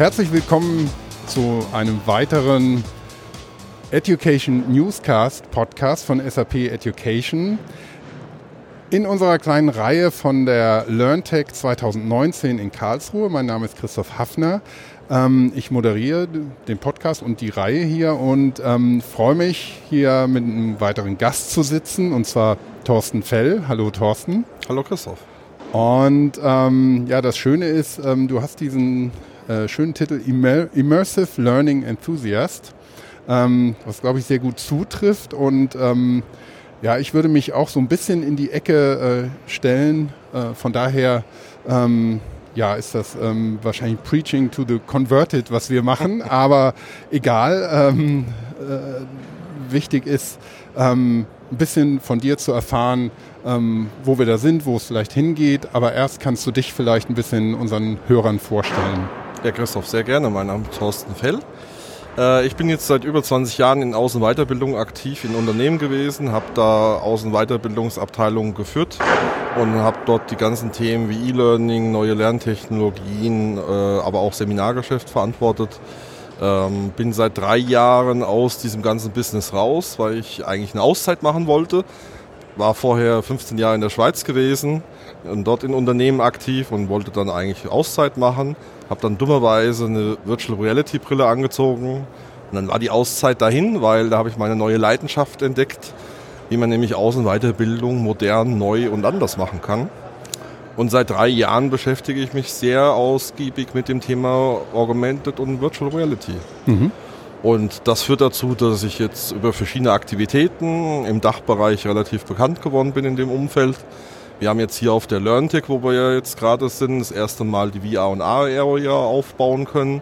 Herzlich willkommen zu einem weiteren Education Newscast Podcast von SAP Education. In unserer kleinen Reihe von der LearnTech 2019 in Karlsruhe. Mein Name ist Christoph Hafner. Ähm, ich moderiere den Podcast und die Reihe hier und ähm, freue mich, hier mit einem weiteren Gast zu sitzen, und zwar Thorsten Fell. Hallo Thorsten. Hallo Christoph. Und ähm, ja, das Schöne ist, ähm, du hast diesen äh, schönen Titel Immer Immersive Learning Enthusiast, ähm, was glaube ich sehr gut zutrifft. Und ähm, ja, ich würde mich auch so ein bisschen in die Ecke äh, stellen. Äh, von daher ähm, ja, ist das ähm, wahrscheinlich Preaching to the Converted, was wir machen. Aber egal, ähm, äh, wichtig ist, ähm, ein bisschen von dir zu erfahren, ähm, wo wir da sind, wo es vielleicht hingeht. Aber erst kannst du dich vielleicht ein bisschen unseren Hörern vorstellen. Ja, Christoph, sehr gerne. Mein Name ist Thorsten Fell. Äh, ich bin jetzt seit über 20 Jahren in Außenweiterbildung aktiv in Unternehmen gewesen, habe da Außenweiterbildungsabteilungen geführt und habe dort die ganzen Themen wie E-Learning, neue Lerntechnologien, äh, aber auch Seminargeschäft verantwortet. Ähm, bin seit drei Jahren aus diesem ganzen Business raus, weil ich eigentlich eine Auszeit machen wollte. War vorher 15 Jahre in der Schweiz gewesen dort in Unternehmen aktiv und wollte dann eigentlich Auszeit machen. Habe dann dummerweise eine Virtual Reality Brille angezogen und dann war die Auszeit dahin, weil da habe ich meine neue Leidenschaft entdeckt, wie man nämlich Aus- und Weiterbildung modern, neu und anders machen kann. Und seit drei Jahren beschäftige ich mich sehr ausgiebig mit dem Thema Augmented und Virtual Reality. Mhm. Und das führt dazu, dass ich jetzt über verschiedene Aktivitäten im Dachbereich relativ bekannt geworden bin in dem Umfeld. Wir haben jetzt hier auf der LearnTech, wo wir ja jetzt gerade sind, das erste Mal die VR und AR Area aufbauen können.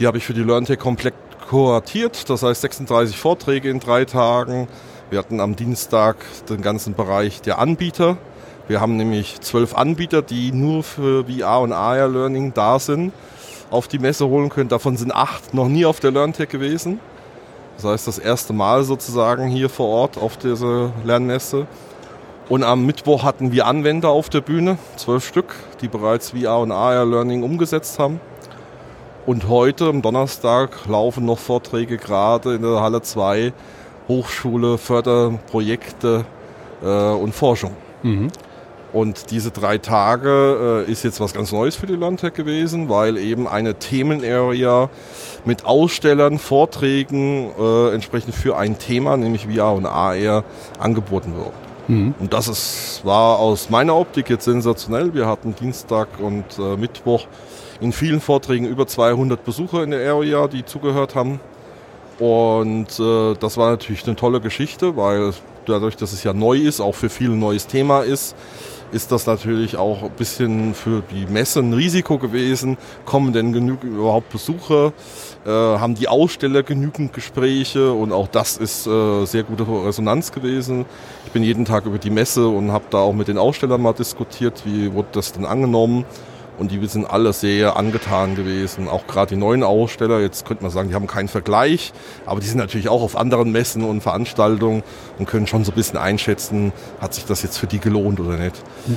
Die habe ich für die LearnTech komplett kuratiert, das heißt 36 Vorträge in drei Tagen. Wir hatten am Dienstag den ganzen Bereich der Anbieter. Wir haben nämlich zwölf Anbieter, die nur für VR und AR Learning da sind, auf die Messe holen können. Davon sind acht noch nie auf der LearnTech gewesen. Das heißt, das erste Mal sozusagen hier vor Ort auf dieser Lernmesse. Und am Mittwoch hatten wir Anwender auf der Bühne, zwölf Stück, die bereits VR und AR Learning umgesetzt haben. Und heute, am Donnerstag, laufen noch Vorträge gerade in der Halle 2, Hochschule, Förderprojekte äh, und Forschung. Mhm. Und diese drei Tage äh, ist jetzt was ganz Neues für die Landtech gewesen, weil eben eine Themenarea mit Ausstellern, Vorträgen äh, entsprechend für ein Thema, nämlich VR und AR, angeboten wird. Mhm. Und das ist, war aus meiner Optik jetzt sensationell. Wir hatten Dienstag und äh, Mittwoch in vielen Vorträgen über 200 Besucher in der Area, die zugehört haben. Und äh, das war natürlich eine tolle Geschichte, weil dadurch, dass es ja neu ist, auch für viele ein neues Thema ist, ist das natürlich auch ein bisschen für die Messe ein Risiko gewesen. Kommen denn genügend überhaupt Besucher? Äh, haben die Aussteller genügend Gespräche? Und auch das ist äh, sehr gute Resonanz gewesen. Ich bin jeden Tag über die Messe und habe da auch mit den Ausstellern mal diskutiert, wie wurde das denn angenommen. Und die sind alle sehr angetan gewesen. Auch gerade die neuen Aussteller, jetzt könnte man sagen, die haben keinen Vergleich, aber die sind natürlich auch auf anderen Messen und Veranstaltungen und können schon so ein bisschen einschätzen, hat sich das jetzt für die gelohnt oder nicht. Ja.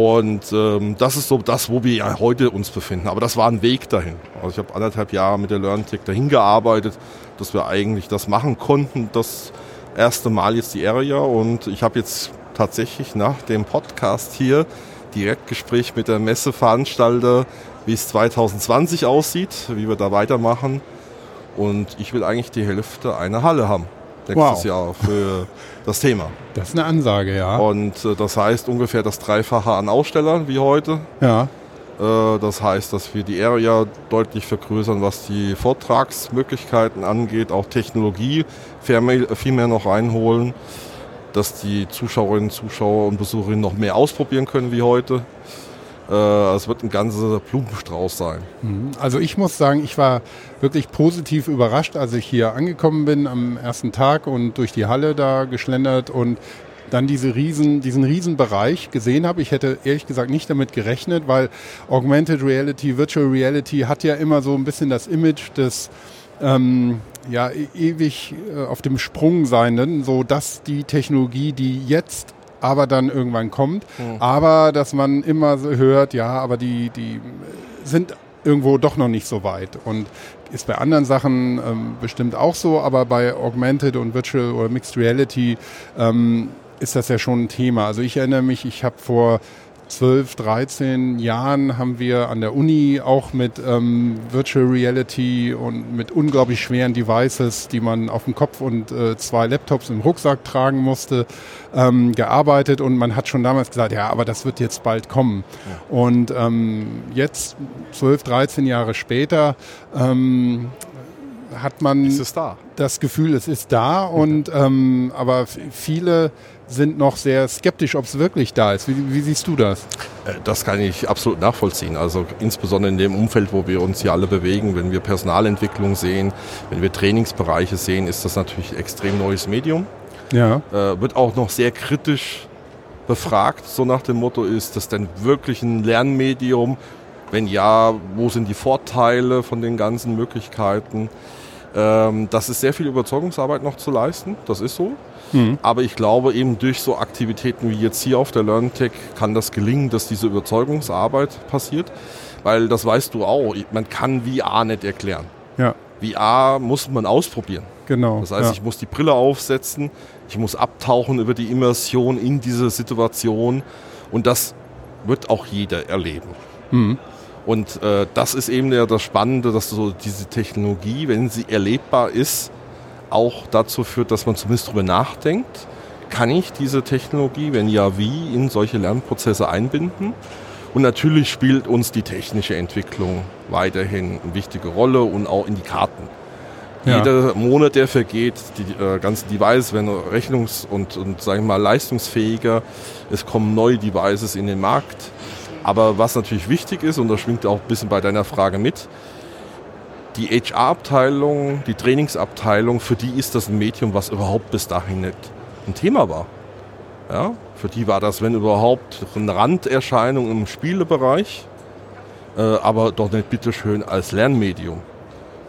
Und ähm, das ist so das, wo wir ja heute uns befinden. Aber das war ein Weg dahin. Also ich habe anderthalb Jahre mit der LearnTech dahin gearbeitet, dass wir eigentlich das machen konnten. Das erste Mal jetzt die Area und ich habe jetzt tatsächlich nach dem Podcast hier Direktgespräch mit der Messeveranstalter, wie es 2020 aussieht, wie wir da weitermachen. Und ich will eigentlich die Hälfte einer Halle haben nächstes wow. Jahr für das Thema. Das ist eine Ansage, ja. Und äh, das heißt ungefähr das Dreifache an Ausstellern wie heute. Ja. Äh, das heißt, dass wir die Area deutlich vergrößern, was die Vortragsmöglichkeiten angeht, auch Technologie viel mehr, viel mehr noch reinholen dass die Zuschauerinnen, Zuschauer und Besucherinnen noch mehr ausprobieren können wie heute. Äh, es wird ein ganzer Blumenstrauß sein. Mhm. Also ich muss sagen, ich war wirklich positiv überrascht, als ich hier angekommen bin am ersten Tag und durch die Halle da geschlendert und dann diese riesen, diesen Riesenbereich gesehen habe. Ich hätte ehrlich gesagt nicht damit gerechnet, weil Augmented Reality, Virtual Reality hat ja immer so ein bisschen das Image des ähm, ja, e ewig äh, auf dem Sprung sein, so dass die Technologie, die jetzt aber dann irgendwann kommt, mhm. aber dass man immer so hört, ja, aber die, die sind irgendwo doch noch nicht so weit. Und ist bei anderen Sachen ähm, bestimmt auch so, aber bei Augmented und Virtual oder Mixed Reality ähm, ist das ja schon ein Thema. Also ich erinnere mich, ich habe vor 12, 13 Jahren haben wir an der Uni auch mit ähm, Virtual Reality und mit unglaublich schweren Devices, die man auf dem Kopf und äh, zwei Laptops im Rucksack tragen musste, ähm, gearbeitet und man hat schon damals gesagt, ja, aber das wird jetzt bald kommen. Ja. Und ähm, jetzt, 12, 13 Jahre später, ähm, hat man da? das Gefühl, es ist da und ähm, aber viele sind noch sehr skeptisch, ob es wirklich da ist. Wie, wie, siehst du das? Äh, das kann ich absolut nachvollziehen. Also insbesondere in dem Umfeld, wo wir uns hier alle bewegen, wenn wir Personalentwicklung sehen, wenn wir Trainingsbereiche sehen, ist das natürlich ein extrem neues Medium. Ja. Äh, wird auch noch sehr kritisch befragt, so nach dem Motto, ist das denn wirklich ein Lernmedium? Wenn ja, wo sind die Vorteile von den ganzen Möglichkeiten? Ähm, das ist sehr viel Überzeugungsarbeit noch zu leisten, das ist so. Mhm. Aber ich glaube, eben durch so Aktivitäten wie jetzt hier auf der LearnTech kann das gelingen, dass diese Überzeugungsarbeit passiert. Weil das weißt du auch, man kann VR nicht erklären. Ja. VR muss man ausprobieren. Genau. Das heißt, ja. ich muss die Brille aufsetzen, ich muss abtauchen über die Immersion in diese Situation und das wird auch jeder erleben. Mhm. Und äh, das ist eben ja das Spannende, dass so diese Technologie, wenn sie erlebbar ist, auch dazu führt, dass man zumindest darüber nachdenkt, kann ich diese Technologie, wenn ja wie, in solche Lernprozesse einbinden? Und natürlich spielt uns die technische Entwicklung weiterhin eine wichtige Rolle und auch in die Karten. Ja. Jeder Monat, der vergeht, die äh, ganzen Devices werden rechnungs- und, und sagen wir mal, leistungsfähiger. Es kommen neue Devices in den Markt. Aber was natürlich wichtig ist, und das schwingt auch ein bisschen bei deiner Frage mit, die HR-Abteilung, die Trainingsabteilung, für die ist das ein Medium, was überhaupt bis dahin nicht ein Thema war. Ja, für die war das, wenn überhaupt, eine Randerscheinung im Spielebereich, äh, aber doch nicht bitteschön als Lernmedium.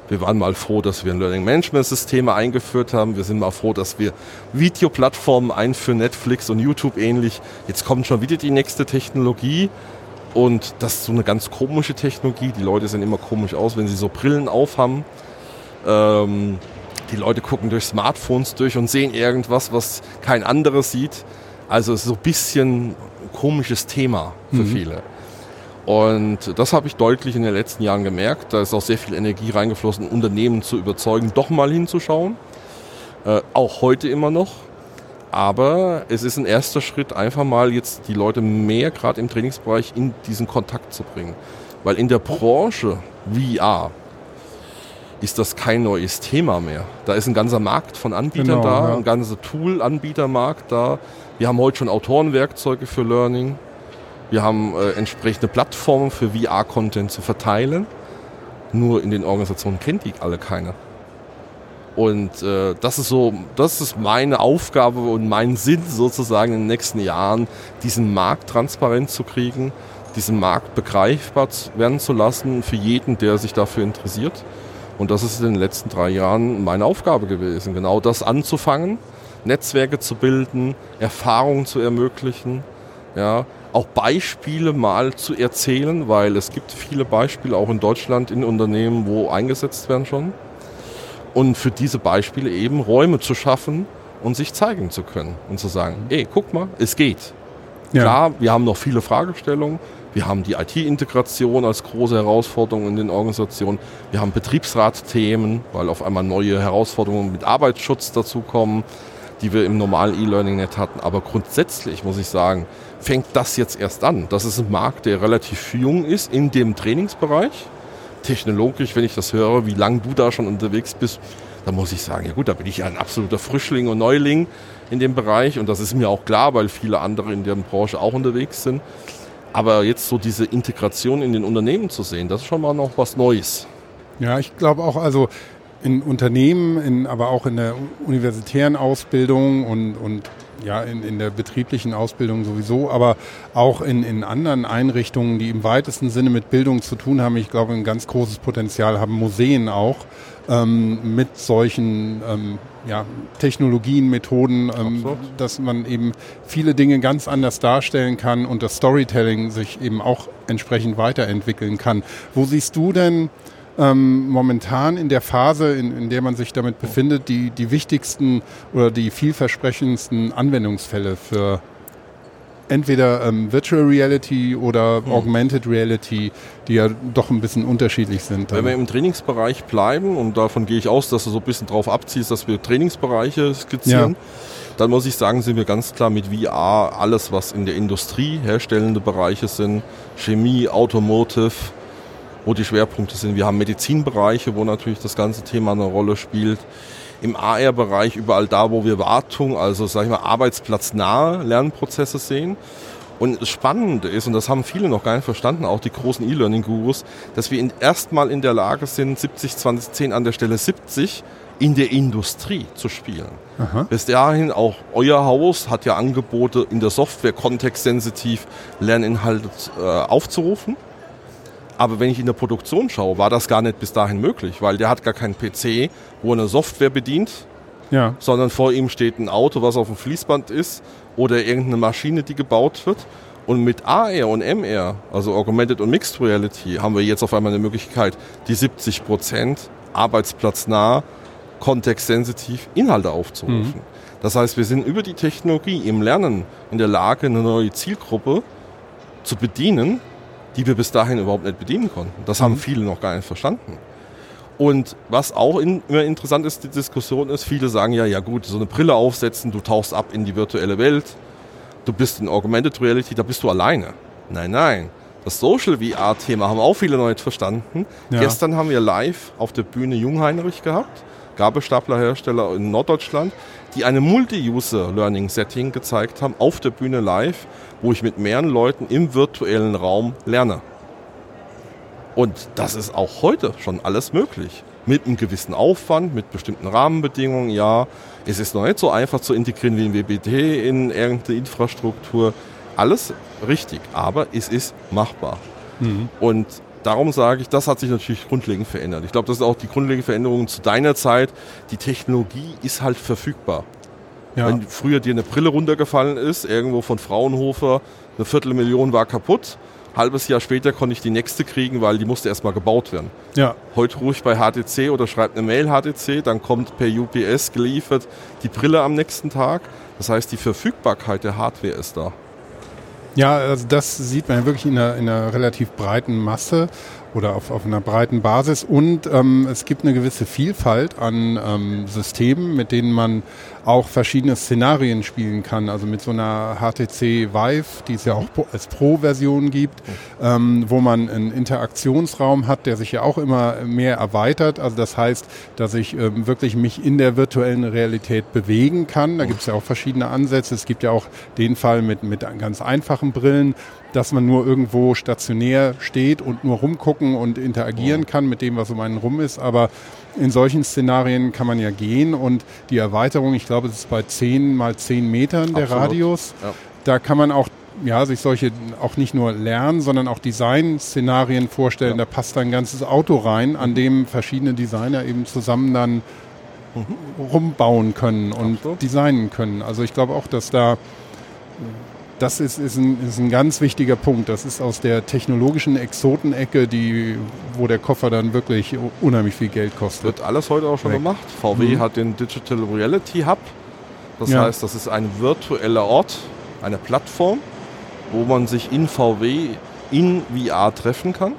Wir waren mal froh, dass wir ein Learning Management System eingeführt haben. Wir sind mal froh, dass wir Videoplattformen einführen, Netflix und YouTube ähnlich. Jetzt kommt schon wieder die nächste Technologie. Und das ist so eine ganz komische Technologie. Die Leute sehen immer komisch aus, wenn sie so Brillen aufhaben. Ähm, die Leute gucken durch Smartphones durch und sehen irgendwas, was kein anderes sieht. Also es ist so ein bisschen ein komisches Thema für mhm. viele. Und das habe ich deutlich in den letzten Jahren gemerkt. Da ist auch sehr viel Energie reingeflossen, Unternehmen zu überzeugen, doch mal hinzuschauen. Äh, auch heute immer noch. Aber es ist ein erster Schritt, einfach mal jetzt die Leute mehr, gerade im Trainingsbereich, in diesen Kontakt zu bringen. Weil in der Branche VR ist das kein neues Thema mehr. Da ist ein ganzer Markt von Anbietern genau, da, ja. ein ganzer Tool-Anbietermarkt da. Wir haben heute schon Autorenwerkzeuge für Learning. Wir haben äh, entsprechende Plattformen für VR-Content zu verteilen. Nur in den Organisationen kennt die alle keiner. Und äh, das ist so, das ist meine Aufgabe und mein Sinn sozusagen in den nächsten Jahren, diesen Markt transparent zu kriegen, diesen Markt begreifbar werden zu lassen für jeden, der sich dafür interessiert. Und das ist in den letzten drei Jahren meine Aufgabe gewesen, genau das anzufangen, Netzwerke zu bilden, Erfahrungen zu ermöglichen, ja, auch Beispiele mal zu erzählen, weil es gibt viele Beispiele auch in Deutschland in Unternehmen, wo eingesetzt werden schon und für diese Beispiele eben Räume zu schaffen und sich zeigen zu können und zu sagen, ey, guck mal, es geht. Ja. Klar, wir haben noch viele Fragestellungen. Wir haben die IT-Integration als große Herausforderung in den Organisationen. Wir haben Betriebsratthemen, weil auf einmal neue Herausforderungen mit Arbeitsschutz dazukommen, die wir im normalen E-Learning nicht hatten. Aber grundsätzlich muss ich sagen, fängt das jetzt erst an. Das ist ein Markt, der relativ jung ist in dem Trainingsbereich technologisch, wenn ich das höre, wie lange du da schon unterwegs bist, dann muss ich sagen, ja gut, da bin ich ja ein absoluter Frischling und Neuling in dem Bereich und das ist mir auch klar, weil viele andere in der Branche auch unterwegs sind. Aber jetzt so diese Integration in den Unternehmen zu sehen, das ist schon mal noch was Neues. Ja, ich glaube auch, also in Unternehmen, in, aber auch in der universitären Ausbildung und, und ja, in, in der betrieblichen Ausbildung sowieso, aber auch in, in anderen Einrichtungen, die im weitesten Sinne mit Bildung zu tun haben. Ich glaube, ein ganz großes Potenzial haben Museen auch ähm, mit solchen ähm, ja, Technologien, Methoden, ähm, dass man eben viele Dinge ganz anders darstellen kann und das Storytelling sich eben auch entsprechend weiterentwickeln kann. Wo siehst du denn ähm, momentan in der Phase, in, in der man sich damit befindet, die, die wichtigsten oder die vielversprechendsten Anwendungsfälle für entweder ähm, Virtual Reality oder hm. Augmented Reality, die ja doch ein bisschen unterschiedlich sind. Wenn wir im Trainingsbereich bleiben, und davon gehe ich aus, dass du so ein bisschen drauf abziehst, dass wir Trainingsbereiche skizzieren, ja. dann muss ich sagen, sind wir ganz klar mit VR alles, was in der Industrie herstellende Bereiche sind, Chemie, Automotive, wo die Schwerpunkte sind. Wir haben Medizinbereiche, wo natürlich das ganze Thema eine Rolle spielt. Im AR-Bereich überall da, wo wir Wartung, also sag ich mal arbeitsplatznahe Lernprozesse sehen. Und das Spannende ist, und das haben viele noch gar nicht verstanden, auch die großen E-Learning-Gurus, dass wir erstmal in der Lage sind, 70, 20, 10 an der Stelle 70 in der Industrie zu spielen. Aha. Bis dahin auch euer Haus hat ja Angebote in der Software kontextsensitiv Lerninhalte äh, aufzurufen. Aber wenn ich in der Produktion schaue, war das gar nicht bis dahin möglich, weil der hat gar keinen PC, wo er eine Software bedient, ja. sondern vor ihm steht ein Auto, was auf dem Fließband ist oder irgendeine Maschine, die gebaut wird. Und mit AR und MR, also Augmented und Mixed Reality, haben wir jetzt auf einmal eine Möglichkeit, die 70 Prozent arbeitsplatznah, kontextsensitiv Inhalte aufzurufen. Mhm. Das heißt, wir sind über die Technologie im Lernen in der Lage, eine neue Zielgruppe zu bedienen, die wir bis dahin überhaupt nicht bedienen konnten. Das mhm. haben viele noch gar nicht verstanden. Und was auch in, immer interessant ist, die Diskussion ist, viele sagen ja, ja gut, so eine Brille aufsetzen, du tauchst ab in die virtuelle Welt, du bist in Augmented Reality, da bist du alleine. Nein, nein. Das Social VR-Thema haben auch viele noch nicht verstanden. Ja. Gestern haben wir live auf der Bühne Jungheinrich gehabt, Gabelstaplerhersteller in Norddeutschland, die eine Multi-User-Learning-Setting gezeigt haben, auf der Bühne live, wo ich mit mehreren Leuten im virtuellen Raum lerne. Und das ist auch heute schon alles möglich. Mit einem gewissen Aufwand, mit bestimmten Rahmenbedingungen, ja. Es ist noch nicht so einfach zu integrieren wie ein WBT in irgendeine Infrastruktur. Alles richtig, aber es ist machbar. Mhm. Und darum sage ich, das hat sich natürlich grundlegend verändert. Ich glaube, das ist auch die grundlegende Veränderung zu deiner Zeit. Die Technologie ist halt verfügbar. Ja. Wenn früher dir eine Brille runtergefallen ist, irgendwo von Fraunhofer, eine Viertelmillion war kaputt. Halbes Jahr später konnte ich die nächste kriegen, weil die musste erstmal gebaut werden. Ja. Heute ich bei HTC oder schreibe eine Mail HTC, dann kommt per UPS geliefert die Brille am nächsten Tag. Das heißt, die Verfügbarkeit der Hardware ist da. Ja, also das sieht man wirklich in einer, in einer relativ breiten Masse oder auf, auf einer breiten Basis. Und ähm, es gibt eine gewisse Vielfalt an ähm, Systemen, mit denen man auch verschiedene Szenarien spielen kann. Also mit so einer HTC Vive, die es ja auch als Pro-Version gibt, ähm, wo man einen Interaktionsraum hat, der sich ja auch immer mehr erweitert. Also das heißt, dass ich ähm, wirklich mich in der virtuellen Realität bewegen kann. Da gibt es ja auch verschiedene Ansätze. Es gibt ja auch den Fall mit, mit ganz einfachen Brillen, dass man nur irgendwo stationär steht und nur rumgucken und interagieren kann mit dem, was um einen rum ist. Aber in solchen Szenarien kann man ja gehen und die Erweiterung, ich glaube, es ist bei 10 mal 10 Metern der Absolut. Radius. Ja. Da kann man auch ja, sich solche auch nicht nur lernen, sondern auch Design-Szenarien vorstellen. Ja. Da passt ein ganzes Auto rein, an dem verschiedene Designer eben zusammen dann mhm. rumbauen können und Absolut. designen können. Also ich glaube auch, dass da das ist, ist, ein, ist ein ganz wichtiger Punkt. Das ist aus der technologischen Exotenecke, die, wo der Koffer dann wirklich unheimlich viel Geld kostet. Wird alles heute auch schon Weg. gemacht. VW mhm. hat den Digital Reality Hub. Das ja. heißt, das ist ein virtueller Ort, eine Plattform, wo man sich in VW in VR treffen kann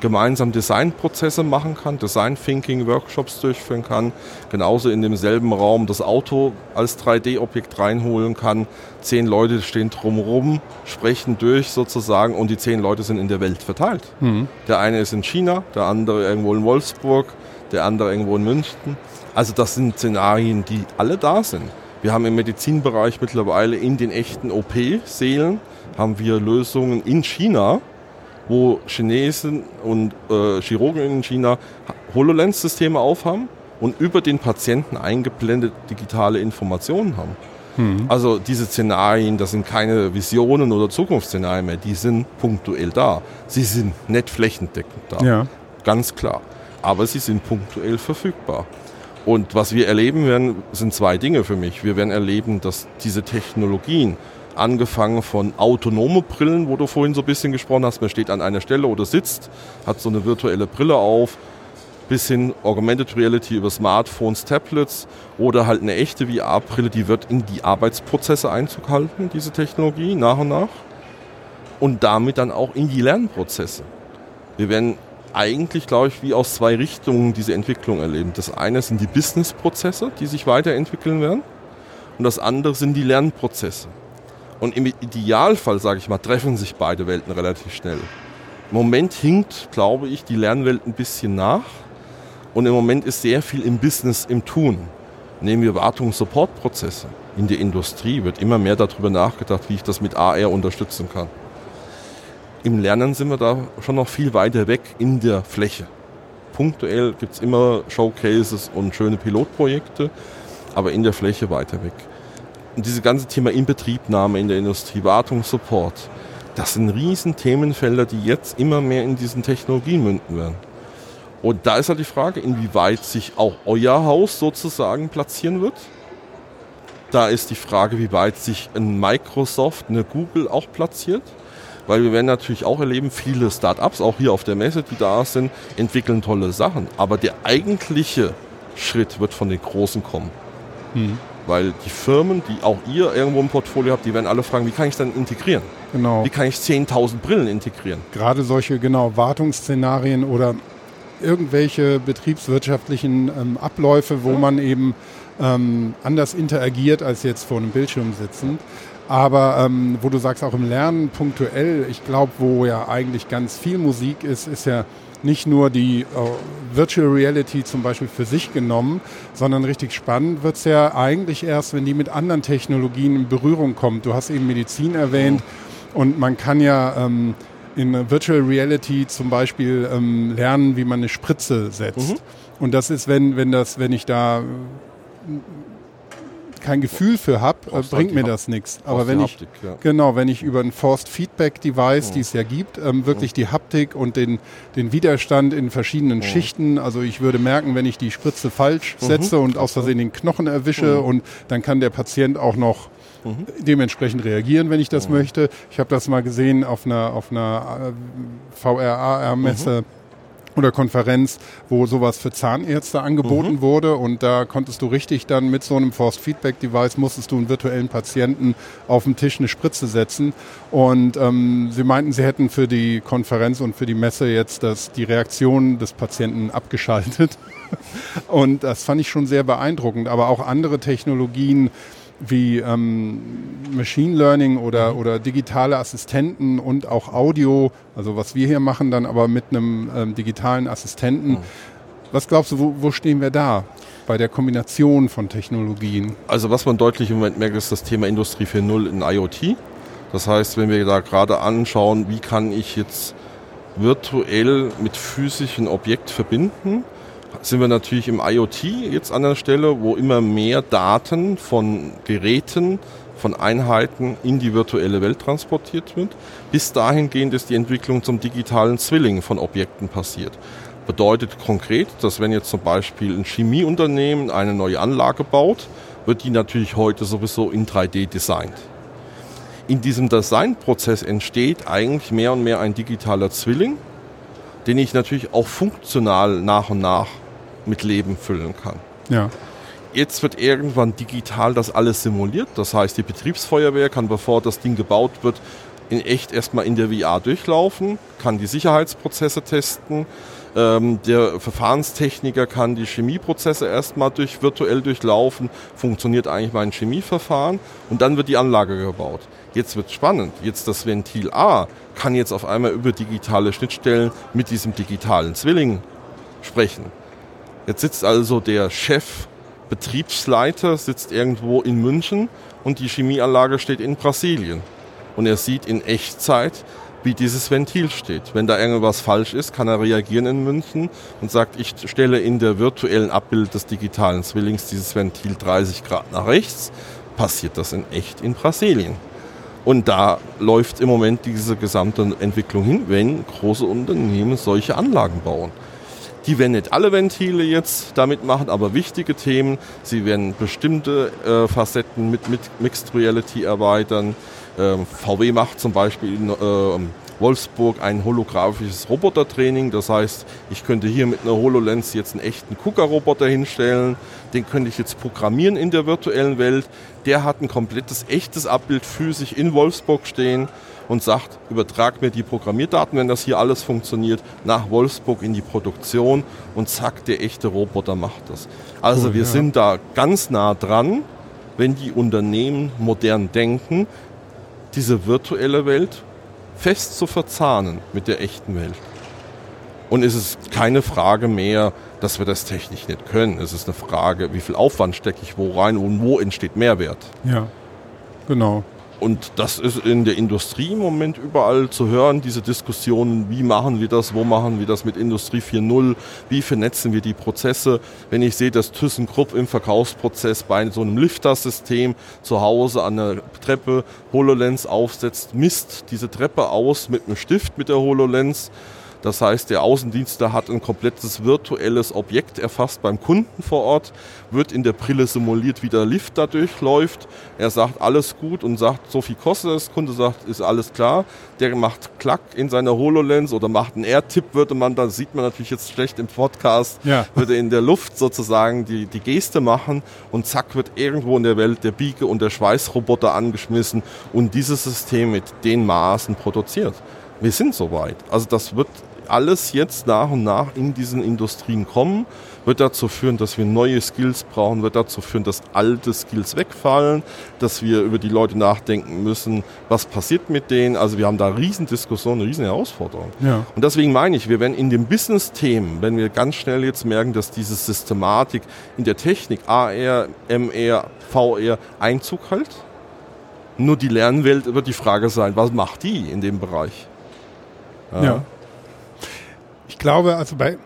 gemeinsam Designprozesse machen kann, Design Thinking Workshops durchführen kann, genauso in demselben Raum das Auto als 3D-Objekt reinholen kann. Zehn Leute stehen drumherum, sprechen durch sozusagen und die zehn Leute sind in der Welt verteilt. Mhm. Der eine ist in China, der andere irgendwo in Wolfsburg, der andere irgendwo in München. Also das sind Szenarien, die alle da sind. Wir haben im Medizinbereich mittlerweile in den echten OP-Sälen haben wir Lösungen in China, wo Chinesen und äh, Chirurgen in China HoloLens-Systeme aufhaben und über den Patienten eingeblendet digitale Informationen haben. Mhm. Also diese Szenarien, das sind keine Visionen oder Zukunftsszenarien mehr, die sind punktuell da. Sie sind nicht flächendeckend da. Ja. Ganz klar. Aber sie sind punktuell verfügbar. Und was wir erleben werden, sind zwei Dinge für mich. Wir werden erleben, dass diese Technologien, angefangen von autonome Brillen, wo du vorhin so ein bisschen gesprochen hast, man steht an einer Stelle oder sitzt, hat so eine virtuelle Brille auf, bis hin Augmented Reality über Smartphones, Tablets oder halt eine echte VR-Brille, die wird in die Arbeitsprozesse Einzug halten, diese Technologie, nach und nach. Und damit dann auch in die Lernprozesse. Wir werden eigentlich, glaube ich, wie aus zwei Richtungen diese Entwicklung erleben. Das eine sind die Business-Prozesse, die sich weiterentwickeln werden. Und das andere sind die Lernprozesse. Und im Idealfall, sage ich mal, treffen sich beide Welten relativ schnell. Im Moment hinkt, glaube ich, die Lernwelt ein bisschen nach. Und im Moment ist sehr viel im Business im Tun. Nehmen wir Wartungs-Support-Prozesse. In der Industrie wird immer mehr darüber nachgedacht, wie ich das mit AR unterstützen kann. Im Lernen sind wir da schon noch viel weiter weg in der Fläche. Punktuell gibt es immer Showcases und schöne Pilotprojekte, aber in der Fläche weiter weg. Und dieses ganze Thema Inbetriebnahme in der Industrie, Wartung, Support, das sind riesen Themenfelder, die jetzt immer mehr in diesen Technologien münden werden. Und da ist halt die Frage, inwieweit sich auch euer Haus sozusagen platzieren wird. Da ist die Frage, wie weit sich ein Microsoft, eine Google auch platziert. Weil wir werden natürlich auch erleben, viele Startups, auch hier auf der Messe, die da sind, entwickeln tolle Sachen. Aber der eigentliche Schritt wird von den Großen kommen. Mhm. Weil die Firmen, die auch ihr irgendwo im Portfolio habt, die werden alle fragen, wie kann ich dann integrieren? Genau. Wie kann ich 10.000 Brillen integrieren? Gerade solche genau Wartungsszenarien oder irgendwelche betriebswirtschaftlichen ähm, Abläufe, wo man eben ähm, anders interagiert als jetzt vor einem Bildschirm sitzend. Aber ähm, wo du sagst, auch im Lernen punktuell, ich glaube, wo ja eigentlich ganz viel Musik ist, ist ja nicht nur die äh, Virtual Reality zum Beispiel für sich genommen, sondern richtig spannend wird es ja eigentlich erst, wenn die mit anderen Technologien in Berührung kommt. Du hast eben Medizin erwähnt und man kann ja ähm, in Virtual Reality zum Beispiel ähm, lernen, wie man eine Spritze setzt. Mhm. Und das ist, wenn, wenn das, wenn ich da kein Gefühl für habe, äh, bringt mir das nichts. Aber wenn ich Haptik, ja. genau, wenn ich über ein Forced Feedback Device, mhm. die es ja gibt, ähm, wirklich mhm. die Haptik und den, den Widerstand in verschiedenen mhm. Schichten, also ich würde merken, wenn ich die Spritze falsch mhm. setze und aus Versehen den Knochen erwische mhm. und dann kann der Patient auch noch mhm. dementsprechend reagieren, wenn ich das möchte. Ich habe das mal gesehen auf einer auf einer äh, VRAR-Messe oder Konferenz, wo sowas für Zahnärzte angeboten mhm. wurde. Und da konntest du richtig dann mit so einem Forced Feedback Device musstest du einen virtuellen Patienten auf den Tisch eine Spritze setzen. Und ähm, sie meinten, sie hätten für die Konferenz und für die Messe jetzt das, die Reaktion des Patienten abgeschaltet. Und das fand ich schon sehr beeindruckend, aber auch andere Technologien, wie ähm, Machine Learning oder, oder digitale Assistenten und auch Audio, also was wir hier machen, dann aber mit einem ähm, digitalen Assistenten. Was glaubst du, wo, wo stehen wir da bei der Kombination von Technologien? Also was man deutlich im Moment merkt, ist das Thema Industrie 4.0 in IoT. Das heißt, wenn wir da gerade anschauen, wie kann ich jetzt virtuell mit physischen Objekt verbinden, sind wir natürlich im IoT jetzt an der Stelle, wo immer mehr Daten von Geräten, von Einheiten in die virtuelle Welt transportiert wird. Bis dahingehend ist die Entwicklung zum digitalen Zwilling von Objekten passiert. Bedeutet konkret, dass wenn jetzt zum Beispiel ein Chemieunternehmen eine neue Anlage baut, wird die natürlich heute sowieso in 3D designt. In diesem Designprozess entsteht eigentlich mehr und mehr ein digitaler Zwilling, den ich natürlich auch funktional nach und nach mit Leben füllen kann. Ja. Jetzt wird irgendwann digital das alles simuliert. Das heißt, die Betriebsfeuerwehr kann, bevor das Ding gebaut wird, in echt erstmal in der VR durchlaufen, kann die Sicherheitsprozesse testen. Ähm, der Verfahrenstechniker kann die Chemieprozesse erstmal durch, virtuell durchlaufen. Funktioniert eigentlich mein Chemieverfahren? Und dann wird die Anlage gebaut. Jetzt wird spannend. Jetzt das Ventil A kann jetzt auf einmal über digitale Schnittstellen mit diesem digitalen Zwilling sprechen. Jetzt sitzt also der Chef, Betriebsleiter, sitzt irgendwo in München und die Chemieanlage steht in Brasilien. Und er sieht in Echtzeit, wie dieses Ventil steht. Wenn da irgendwas falsch ist, kann er reagieren in München und sagt, ich stelle in der virtuellen Abbild des digitalen Zwillings dieses Ventil 30 Grad nach rechts, passiert das in echt in Brasilien. Und da läuft im Moment diese gesamte Entwicklung hin, wenn große Unternehmen solche Anlagen bauen. Die werden nicht alle Ventile jetzt damit machen, aber wichtige Themen. Sie werden bestimmte äh, Facetten mit, mit Mixed Reality erweitern. Ähm, VW macht zum Beispiel in äh, Wolfsburg ein holographisches Robotertraining. Das heißt, ich könnte hier mit einer HoloLens jetzt einen echten KUKA-Roboter hinstellen. Den könnte ich jetzt programmieren in der virtuellen Welt. Der hat ein komplettes, echtes Abbild physisch in Wolfsburg stehen und sagt, übertrag mir die Programmierdaten, wenn das hier alles funktioniert, nach Wolfsburg in die Produktion und zack, der echte Roboter macht das. Also cool, wir ja. sind da ganz nah dran, wenn die Unternehmen modern denken, diese virtuelle Welt fest zu verzahnen mit der echten Welt. Und es ist keine Frage mehr, dass wir das technisch nicht können. Es ist eine Frage, wie viel Aufwand stecke ich wo rein und wo entsteht Mehrwert. Ja, genau. Und das ist in der Industrie im Moment überall zu hören, diese Diskussionen, wie machen wir das, wo machen wir das mit Industrie 4.0, wie vernetzen wir die Prozesse. Wenn ich sehe, dass ThyssenKrupp im Verkaufsprozess bei so einem Lifter-System zu Hause an der Treppe HoloLens aufsetzt, misst diese Treppe aus mit einem Stift mit der HoloLens das heißt, der Außendienstler hat ein komplettes virtuelles Objekt erfasst beim Kunden vor Ort, wird in der Brille simuliert, wie der Lift da durchläuft. Er sagt alles gut und sagt, so viel kostet es. Kunde sagt, ist alles klar. Der macht Klack in seiner HoloLens oder macht einen Air-Tipp, würde man, da sieht man natürlich jetzt schlecht im Podcast, ja. würde in der Luft sozusagen die, die Geste machen und zack wird irgendwo in der Welt der Biege- und der Schweißroboter angeschmissen und dieses System mit den Maßen produziert. Wir sind soweit. Also das wird alles jetzt nach und nach in diesen Industrien kommen, wird dazu führen, dass wir neue Skills brauchen, wird dazu führen, dass alte Skills wegfallen, dass wir über die Leute nachdenken müssen, was passiert mit denen. Also wir haben da Riesendiskussionen, riesen Herausforderungen. Ja. Und deswegen meine ich, wir werden in den Business-Themen, wenn wir ganz schnell jetzt merken, dass diese Systematik in der Technik, AR, MR, VR Einzug hält, nur die Lernwelt wird die Frage sein, was macht die in dem Bereich? ja. ja glaube, also bei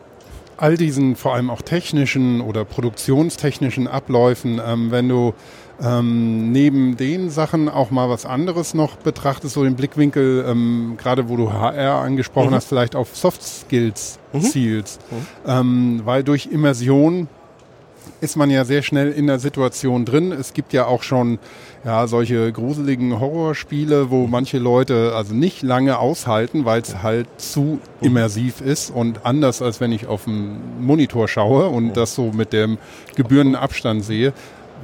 all diesen vor allem auch technischen oder produktionstechnischen Abläufen, ähm, wenn du ähm, neben den Sachen auch mal was anderes noch betrachtest, so den Blickwinkel, ähm, gerade wo du HR angesprochen mhm. hast, vielleicht auf Soft Skills mhm. zielst, mhm. Ähm, weil durch Immersion ist man ja sehr schnell in der Situation drin. Es gibt ja auch schon ja, solche gruseligen Horrorspiele, wo manche Leute also nicht lange aushalten, weil es halt zu immersiv ist und anders als wenn ich auf dem Monitor schaue und das so mit dem gebührenden Abstand sehe.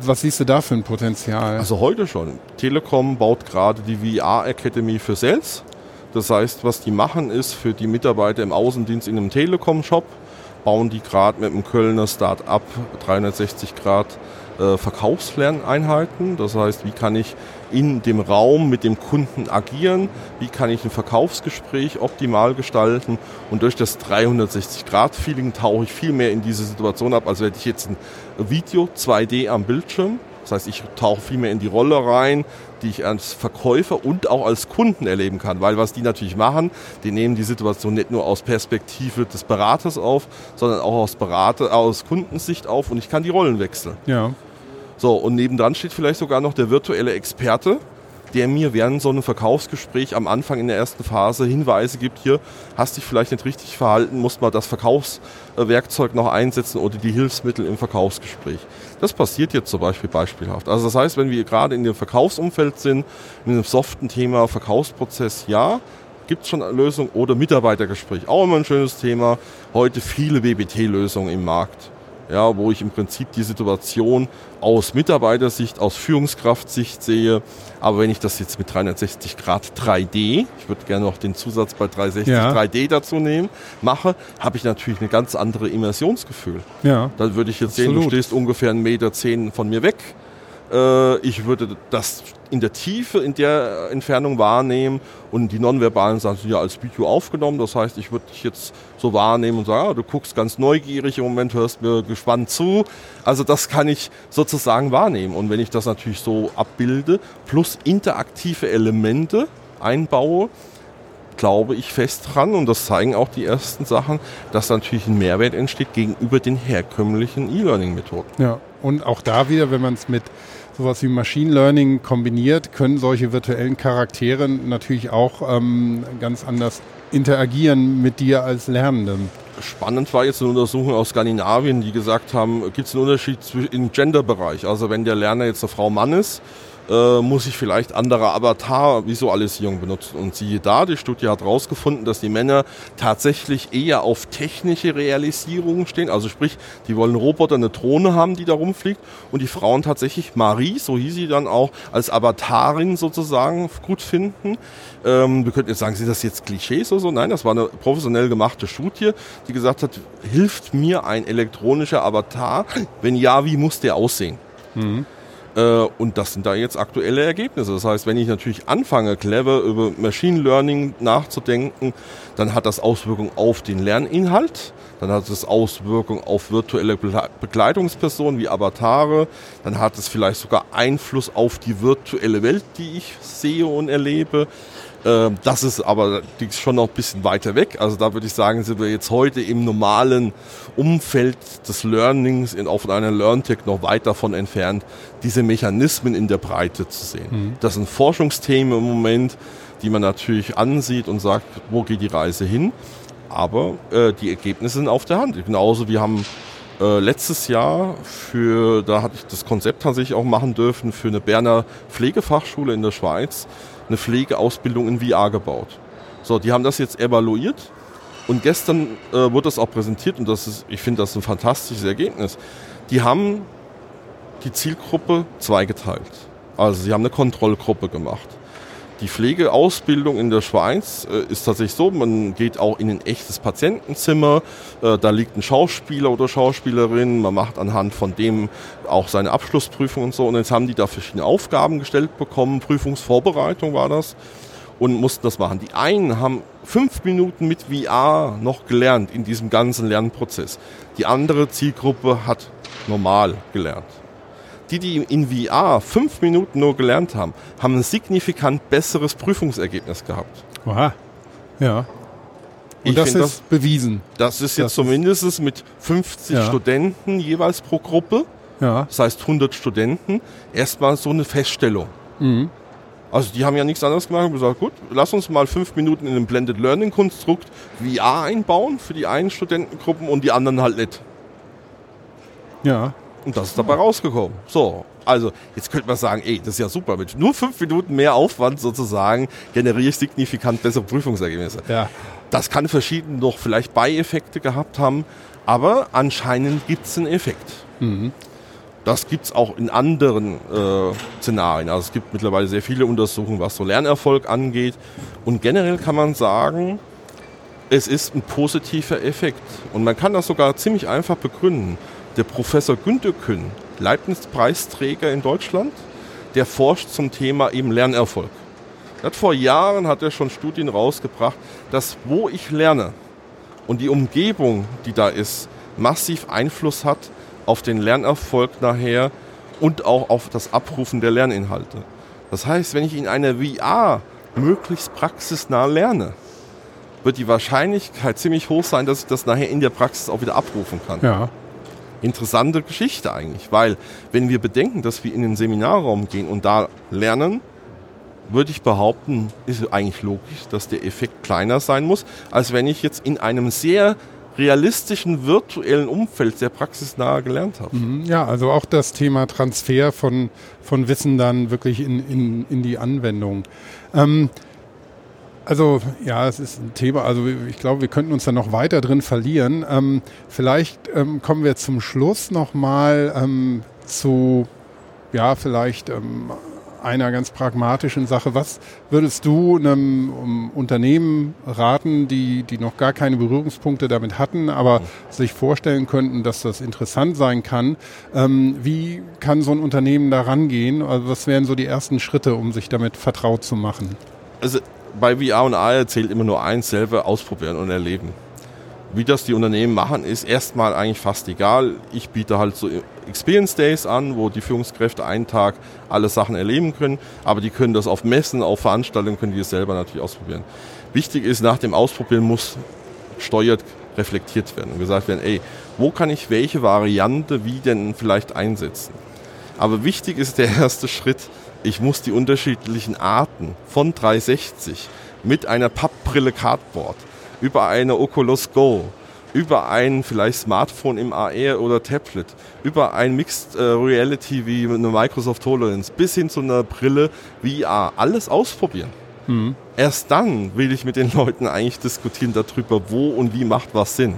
Was siehst du da für ein Potenzial? Also heute schon. Telekom baut gerade die VR Academy für Sales. Das heißt, was die machen, ist für die Mitarbeiter im Außendienst in einem Telekom-Shop bauen die gerade mit dem Kölner Start-up 360 Grad äh, Verkaufslerneinheiten. Das heißt, wie kann ich in dem Raum mit dem Kunden agieren, wie kann ich ein Verkaufsgespräch optimal gestalten und durch das 360-Grad-Feeling tauche ich viel mehr in diese Situation ab, als hätte ich jetzt ein Video 2D am Bildschirm. Das heißt, ich tauche viel mehr in die Rolle rein, die ich als Verkäufer und auch als Kunden erleben kann. Weil was die natürlich machen, die nehmen die Situation nicht nur aus Perspektive des Beraters auf, sondern auch aus Berater, aus Kundensicht auf und ich kann die Rollen wechseln. Ja. So, und nebendran steht vielleicht sogar noch der virtuelle Experte, der mir während so einem Verkaufsgespräch am Anfang in der ersten Phase Hinweise gibt, hier hast dich vielleicht nicht richtig verhalten, musst mal das Verkaufswerkzeug noch einsetzen oder die Hilfsmittel im Verkaufsgespräch. Das passiert jetzt zum Beispiel beispielhaft. Also das heißt, wenn wir gerade in dem Verkaufsumfeld sind, in einem soften Thema Verkaufsprozess, ja, gibt es schon eine Lösung oder Mitarbeitergespräch, auch immer ein schönes Thema. Heute viele BBT-Lösungen im Markt ja, wo ich im Prinzip die Situation aus Mitarbeitersicht, aus Führungskraftsicht sehe. Aber wenn ich das jetzt mit 360 Grad 3D, ich würde gerne noch den Zusatz bei 360 ja. 3D dazu nehmen, mache, habe ich natürlich ein ganz andere Immersionsgefühl. Ja. Dann würde ich jetzt Absolut. sehen, du stehst ungefähr einen Meter zehn von mir weg. Äh, ich würde das in der Tiefe, in der Entfernung wahrnehmen und die nonverbalen Sachen sind ja als Video aufgenommen. Das heißt, ich würde dich jetzt so wahrnehmen und sagen, ah, du guckst ganz neugierig im Moment, hörst mir gespannt zu. Also das kann ich sozusagen wahrnehmen. Und wenn ich das natürlich so abbilde, plus interaktive Elemente einbaue, glaube ich fest dran, und das zeigen auch die ersten Sachen, dass natürlich ein Mehrwert entsteht gegenüber den herkömmlichen E-Learning-Methoden. Ja, und auch da wieder, wenn man es mit sowas wie Machine Learning kombiniert, können solche virtuellen Charaktere natürlich auch ähm, ganz anders interagieren mit dir als Lernendem. Spannend war jetzt eine Untersuchung aus Skandinavien, die gesagt haben, gibt es einen Unterschied im Gender-Bereich. Also wenn der Lerner jetzt eine Frau Mann ist, äh, muss ich vielleicht andere Avatar-Visualisierung benutzen. Und siehe da, die Studie hat herausgefunden, dass die Männer tatsächlich eher auf technische Realisierungen stehen. Also sprich, die wollen Roboter, eine Drohne haben, die da rumfliegt. Und die Frauen tatsächlich Marie, so hieß sie dann auch, als Avatarin sozusagen gut finden. Ähm, wir könnten jetzt sagen, sind das jetzt Klischees oder so? Nein, das war eine professionell gemachte Studie, die gesagt hat, hilft mir ein elektronischer Avatar? Wenn ja, wie muss der aussehen? Mhm. Äh, und das sind da jetzt aktuelle Ergebnisse. Das heißt, wenn ich natürlich anfange, clever über Machine Learning nachzudenken, dann hat das Auswirkungen auf den Lerninhalt, dann hat es Auswirkungen auf virtuelle Begleitungspersonen wie Avatare, dann hat es vielleicht sogar Einfluss auf die virtuelle Welt, die ich sehe und erlebe. Ähm, das ist aber schon noch ein bisschen weiter weg. Also da würde ich sagen, sind wir jetzt heute im normalen Umfeld des Learnings in, auf einer LearnTech noch weit davon entfernt, diese Mechanismen in der Breite zu sehen. Mhm. Das sind Forschungsthemen im Moment, die man natürlich ansieht und sagt, wo geht die Reise hin? Aber äh, die Ergebnisse sind auf der Hand. Genauso, wir haben äh, letztes Jahr für, da hatte ich das Konzept tatsächlich auch machen dürfen, für eine Berner Pflegefachschule in der Schweiz eine Pflegeausbildung in VR gebaut. So, die haben das jetzt evaluiert und gestern äh, wurde das auch präsentiert und das ist, ich finde das ein fantastisches Ergebnis. Die haben die Zielgruppe zweigeteilt. Also sie haben eine Kontrollgruppe gemacht. Die Pflegeausbildung in der Schweiz äh, ist tatsächlich so, man geht auch in ein echtes Patientenzimmer, äh, da liegt ein Schauspieler oder Schauspielerin, man macht anhand von dem auch seine Abschlussprüfung und so. Und jetzt haben die da verschiedene Aufgaben gestellt bekommen, Prüfungsvorbereitung war das und mussten das machen. Die einen haben fünf Minuten mit VR noch gelernt in diesem ganzen Lernprozess. Die andere Zielgruppe hat normal gelernt die, die in VR fünf Minuten nur gelernt haben, haben ein signifikant besseres Prüfungsergebnis gehabt. Aha. Ja. Und ich das ist das, bewiesen. Das ist jetzt das zumindest mit 50 ja. Studenten jeweils pro Gruppe. Ja. Das heißt 100 Studenten. Erstmal so eine Feststellung. Mhm. Also die haben ja nichts anderes gemacht und gesagt, gut, lass uns mal fünf Minuten in einem Blended Learning Konstrukt VR einbauen für die einen Studentengruppen und die anderen halt nicht. Ja. Und das ist dabei rausgekommen. So, also jetzt könnte man sagen, ey, das ist ja super. Mit nur fünf Minuten mehr Aufwand sozusagen generiere ich signifikant bessere Prüfungsergebnisse. Ja. Das kann verschieden noch vielleicht Beieffekte gehabt haben, aber anscheinend gibt es einen Effekt. Mhm. Das gibt es auch in anderen äh, Szenarien. Also es gibt mittlerweile sehr viele Untersuchungen, was so Lernerfolg angeht. Und generell kann man sagen, es ist ein positiver Effekt. Und man kann das sogar ziemlich einfach begründen der Professor Günter Künn, Leibniz-Preisträger in Deutschland, der forscht zum Thema eben Lernerfolg. Hat vor Jahren hat er schon Studien rausgebracht, dass wo ich lerne und die Umgebung, die da ist, massiv Einfluss hat auf den Lernerfolg nachher und auch auf das Abrufen der Lerninhalte. Das heißt, wenn ich in einer VR möglichst praxisnah lerne, wird die Wahrscheinlichkeit ziemlich hoch sein, dass ich das nachher in der Praxis auch wieder abrufen kann. Ja interessante Geschichte eigentlich, weil wenn wir bedenken, dass wir in den Seminarraum gehen und da lernen, würde ich behaupten, ist eigentlich logisch, dass der Effekt kleiner sein muss, als wenn ich jetzt in einem sehr realistischen virtuellen Umfeld sehr praxisnah gelernt habe. Mhm, ja, also auch das Thema Transfer von, von Wissen dann wirklich in, in, in die Anwendung. Ähm, also ja, es ist ein Thema, also ich glaube, wir könnten uns da noch weiter drin verlieren. Ähm, vielleicht ähm, kommen wir zum Schluss nochmal ähm, zu, ja, vielleicht ähm, einer ganz pragmatischen Sache. Was würdest du einem Unternehmen raten, die, die noch gar keine Berührungspunkte damit hatten, aber sich vorstellen könnten, dass das interessant sein kann? Ähm, wie kann so ein Unternehmen da rangehen? Also was wären so die ersten Schritte, um sich damit vertraut zu machen? Also bei VR und AR zählt immer nur eins, selber ausprobieren und erleben. Wie das die Unternehmen machen, ist erstmal eigentlich fast egal. Ich biete halt so Experience Days an, wo die Führungskräfte einen Tag alle Sachen erleben können, aber die können das auf Messen, auf Veranstaltungen, können die das selber natürlich ausprobieren. Wichtig ist, nach dem Ausprobieren muss steuert reflektiert werden und gesagt werden, ey, wo kann ich welche Variante wie denn vielleicht einsetzen? Aber wichtig ist der erste Schritt, ich muss die unterschiedlichen Arten von 360 mit einer Pappbrille Cardboard über eine Oculus Go, über ein vielleicht Smartphone im AR oder Tablet, über ein Mixed äh, Reality wie eine Microsoft HoloLens bis hin zu einer Brille VR, alles ausprobieren. Mhm. Erst dann will ich mit den Leuten eigentlich diskutieren darüber, wo und wie macht was Sinn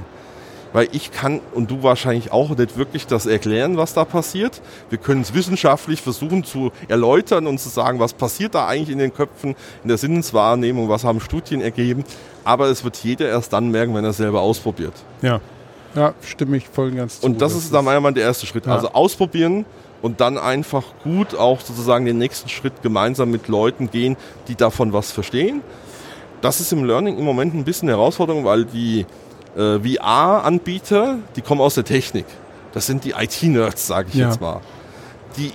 weil ich kann und du wahrscheinlich auch nicht wirklich das erklären, was da passiert. Wir können es wissenschaftlich versuchen zu erläutern und zu sagen, was passiert da eigentlich in den Köpfen, in der Sinneswahrnehmung, was haben Studien ergeben. Aber es wird jeder erst dann merken, wenn er es selber ausprobiert. Ja, ja, stimme ich voll und ganz zu. Und das, das ist dann meiner Meinung der erste Schritt. Ja. Also ausprobieren und dann einfach gut auch sozusagen den nächsten Schritt gemeinsam mit Leuten gehen, die davon was verstehen. Das ist im Learning im Moment ein bisschen eine Herausforderung, weil die äh, VR-Anbieter, die kommen aus der Technik. Das sind die IT-Nerds, sage ich ja. jetzt mal. Die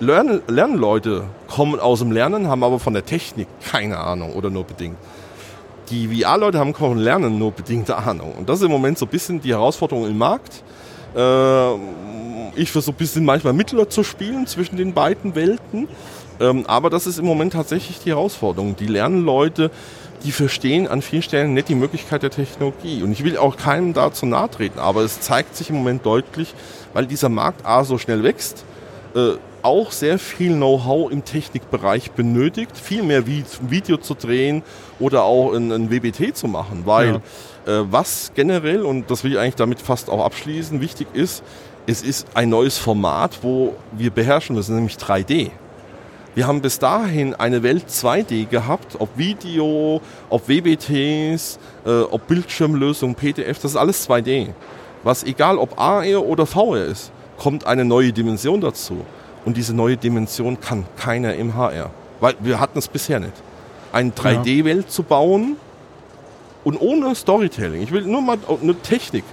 Lern Lernleute kommen aus dem Lernen, haben aber von der Technik keine Ahnung oder nur bedingt. Die VR-Leute haben vom Lernen nur bedingte Ahnung. Und das ist im Moment so ein bisschen die Herausforderung im Markt. Äh, ich versuche ein bisschen manchmal Mittler zu spielen zwischen den beiden Welten. Ähm, aber das ist im Moment tatsächlich die Herausforderung. Die Lernleute die verstehen an vielen Stellen nicht die Möglichkeit der Technologie. Und ich will auch keinem dazu nahe treten, aber es zeigt sich im Moment deutlich, weil dieser Markt A so schnell wächst, äh, auch sehr viel Know-how im Technikbereich benötigt, viel mehr wie ein Video zu drehen oder auch ein, ein WBT zu machen, weil ja. äh, was generell, und das will ich eigentlich damit fast auch abschließen, wichtig ist, es ist ein neues Format, wo wir beherrschen müssen, nämlich 3D. Wir haben bis dahin eine Welt 2D gehabt, ob Video, ob WBTs, äh, ob Bildschirmlösung, PDF, das ist alles 2D. Was egal ob AR oder VR ist, kommt eine neue Dimension dazu. Und diese neue Dimension kann keiner im HR. Weil wir hatten es bisher nicht. Eine 3D-Welt zu bauen und ohne Storytelling. Ich will nur mal eine Technik,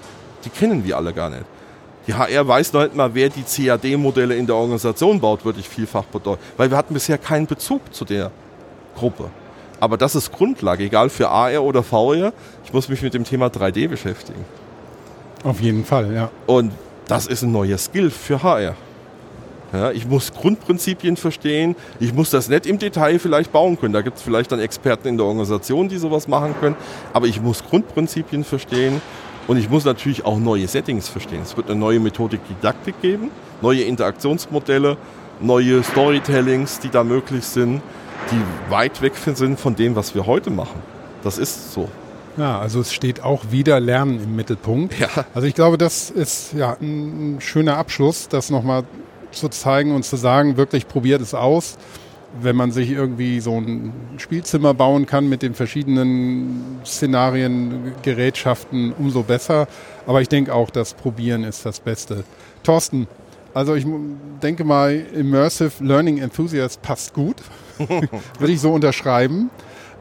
die kennen wir alle gar nicht. Die HR weiß noch nicht mal, wer die CAD-Modelle in der Organisation baut, würde ich vielfach bedeuten. Weil wir hatten bisher keinen Bezug zu der Gruppe. Aber das ist Grundlage, egal für AR oder VR. Ich muss mich mit dem Thema 3D beschäftigen. Auf jeden Fall, ja. Und das ist ein neuer Skill für HR. Ja, ich muss Grundprinzipien verstehen. Ich muss das nicht im Detail vielleicht bauen können. Da gibt es vielleicht dann Experten in der Organisation, die sowas machen können. Aber ich muss Grundprinzipien verstehen und ich muss natürlich auch neue Settings verstehen. Es wird eine neue Methodik Didaktik geben, neue Interaktionsmodelle, neue Storytellings, die da möglich sind, die weit weg sind von dem, was wir heute machen. Das ist so. Ja, also es steht auch wieder Lernen im Mittelpunkt. Ja. Also ich glaube, das ist ja ein schöner Abschluss, das nochmal zu zeigen und zu sagen, wirklich probiert es aus wenn man sich irgendwie so ein Spielzimmer bauen kann mit den verschiedenen Szenarien, Gerätschaften, umso besser. Aber ich denke auch, das Probieren ist das Beste. Thorsten, also ich denke mal, Immersive Learning Enthusiast passt gut. Würde ich so unterschreiben.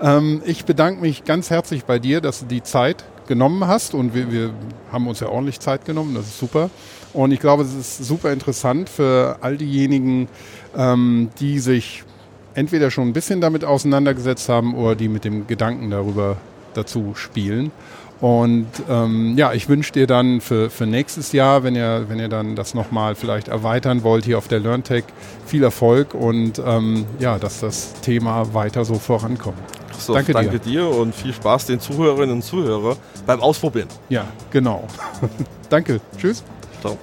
Ähm, ich bedanke mich ganz herzlich bei dir, dass du die Zeit genommen hast und wir, wir haben uns ja ordentlich Zeit genommen, das ist super. Und ich glaube, es ist super interessant für all diejenigen, ähm, die sich entweder schon ein bisschen damit auseinandergesetzt haben oder die mit dem Gedanken darüber dazu spielen. Und ähm, ja, ich wünsche dir dann für, für nächstes Jahr, wenn ihr, wenn ihr dann das nochmal vielleicht erweitern wollt hier auf der LearnTech, viel Erfolg und ähm, ja, dass das Thema weiter so vorankommt. So, danke, danke dir. dir. und viel Spaß den Zuhörerinnen und Zuhörern beim Ausprobieren. Ja, genau. danke. Tschüss. Ciao.